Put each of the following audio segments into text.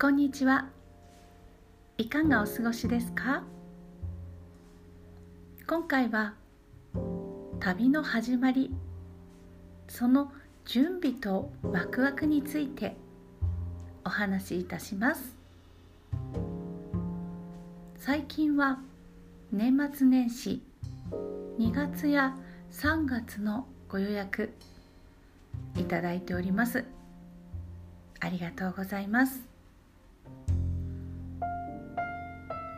こんにちは。いかがお過ごしですか？今回は旅の始まりその準備とワクワクについてお話しいたします。最近は年末年始2月や3月のご予約いただいております。ありがとうございます。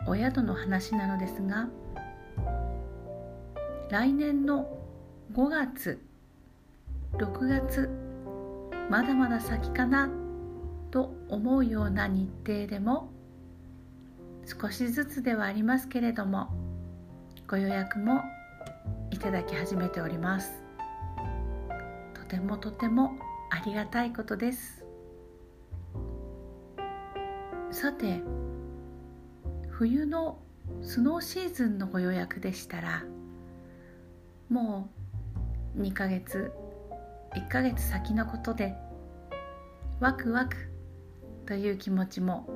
お宿の話なのですが来年の5月6月まだまだ先かなと思うような日程でも少しずつではありますけれどもご予約もいただき始めております。とてもとてもありがたいことです。さて冬のスノーシーズンのご予約でしたらもう2ヶ月1ヶ月先のことでワクワクという気持ちも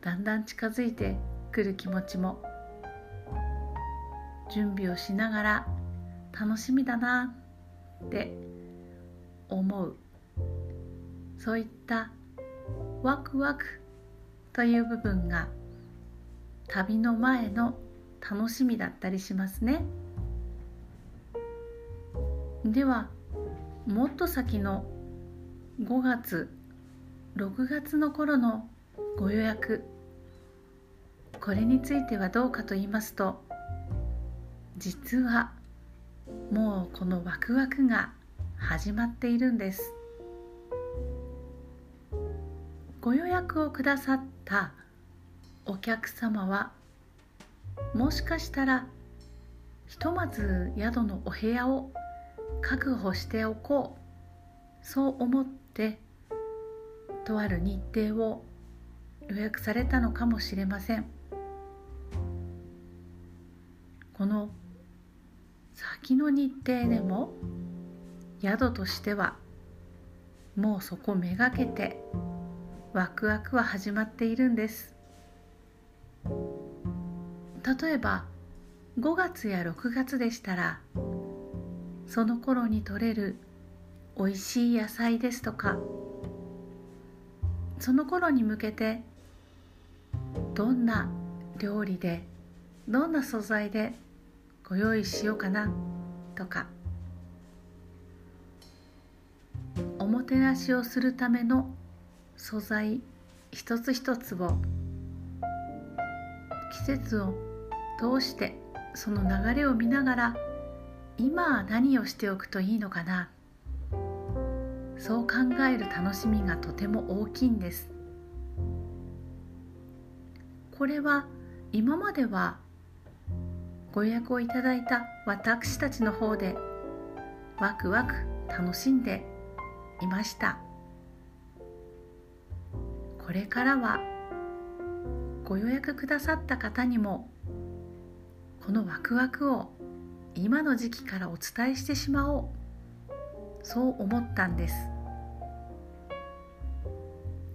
だんだん近づいてくる気持ちも準備をしながら楽しみだなって思う。そういったワクワクという部分が旅の前の楽しみだったりしますね。ではもっと先の5月6月の頃のご予約これについてはどうかと言いますと実はもうこのワクワクが始まっているんです。ご予約をくださったお客様はもしかしたらひとまず宿のお部屋を確保しておこう。そう思ってとある日程を予約されたのかもしれません。この先の日程でも宿としてはもうそこめがけてワクワクは始まっているんです。例えば5月や6月でしたらその頃に採れるおいしい野菜ですとかその頃に向けてどんな料理でどんな素材でご用意しようかなとかおもてなしをするための素材一つ一つを季節を通してその流れを見ながら今何をしておくといいのかな。そう考える楽しみがとても大きいんです。これは今まではご予約をいただいた私たちの方でワクワク楽しんでいました。これからはご予約くださった方にもこのワクワクを今の時期からお伝えしてしまおう。そう思ったんです。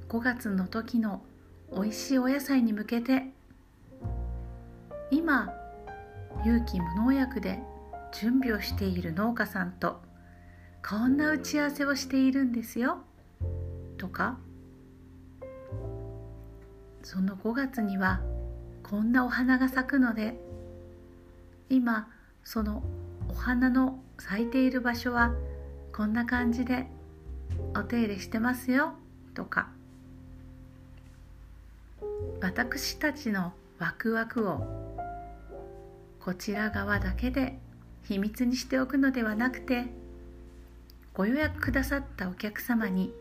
5月の時のおいしいお野菜に向けて今有機無農薬で準備をしている農家さんとこんな打ち合わせをしているんですよ。とかその5月にはこんなお花が咲くので今そのお花の咲いている場所はこんな感じでお手入れしてますよとか。私たちのワクワクをこちら側だけで秘密にしておくのではなくてご予約くださったお客様に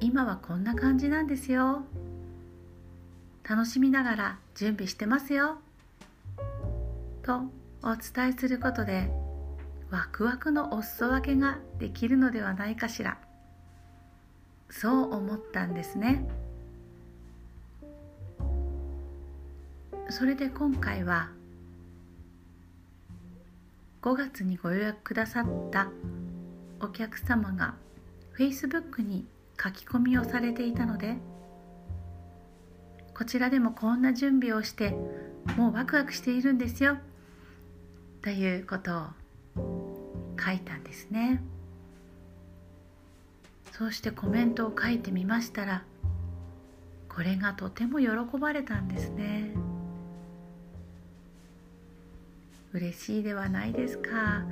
今はこんな感じなんですよ。楽しみながら準備してますよ。とお伝えすることでワクワクのお裾分けができるのではないかしら。そう思ったんですね。それで今回は5月にご予約くださったお客様が Facebook に書き込みをされていたのでこちらでもこんな準備をしてもうワクワクしているんですよ。ということを書いたんですね。そうしてコメントを書いてみましたらこれがとても喜ばれたんですね。嬉しいではないですか。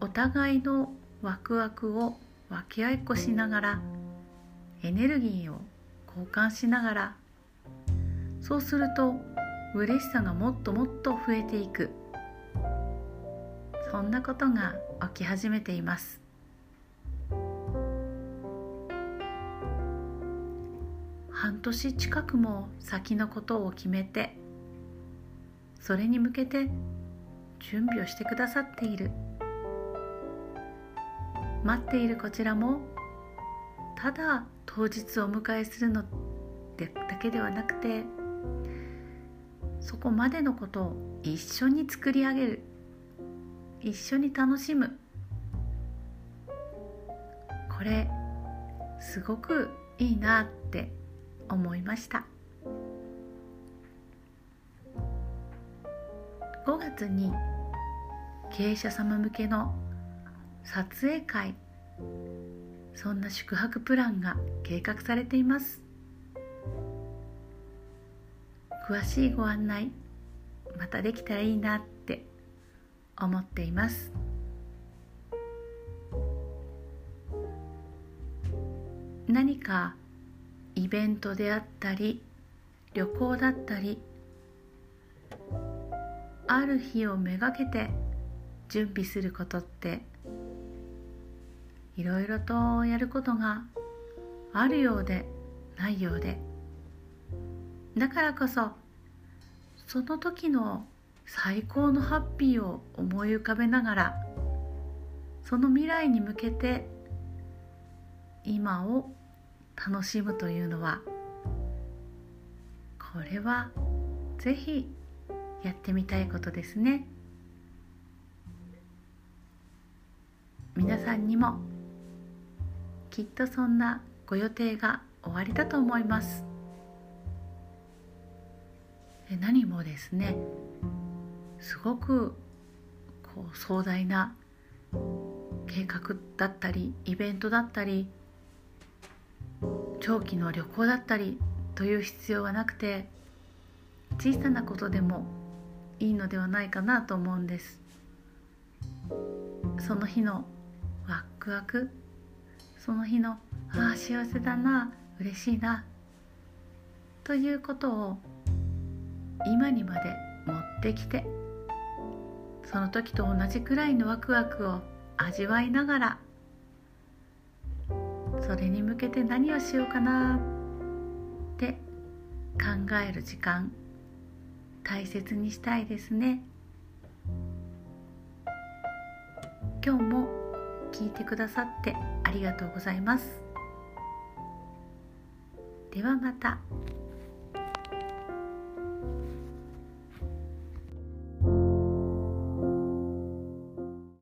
お互いのワクワクを分け合いっこしながらエネルギーを交換しながらそうすると嬉しさがもっともっと増えていく。そんなことが起き始めています。半年近くも先のことを決めてそれに向けて準備をしてくださっている。待っているこちらもただ当日お迎えするのだけではなくてそこまでのことを一緒に作り上げる。一緒に楽しむ。これすごくいいなって思いました。5月に経営者様向けの撮影会そんな宿泊プランが計画されています。詳しいご案内またできたらいいな。って思っています。何かイベントであったり旅行だったりある日をめがけて準備することっていろいろとやることがあるようでないようで。だからこそその時の最高のハッピーを思い浮かべながらその未来に向けて今を楽しむというのはこれはぜひやってみたいことですね。皆さんにもきっとそんなご予定が終わりだと思います。何もですね。すごくこう壮大な計画だったりイベントだったり長期の旅行だったりという必要はなくて小さなことでもいいのではないかなと思うんです。その日のワクワクその日のああ幸せだな嬉しいなということを今にまで持ってきてその時と同じくらいのワクワクを味わいながらそれに向けて何をしようかなって考える時間大切にしたいですね今日も聞いてくださってありがとうございますではまた。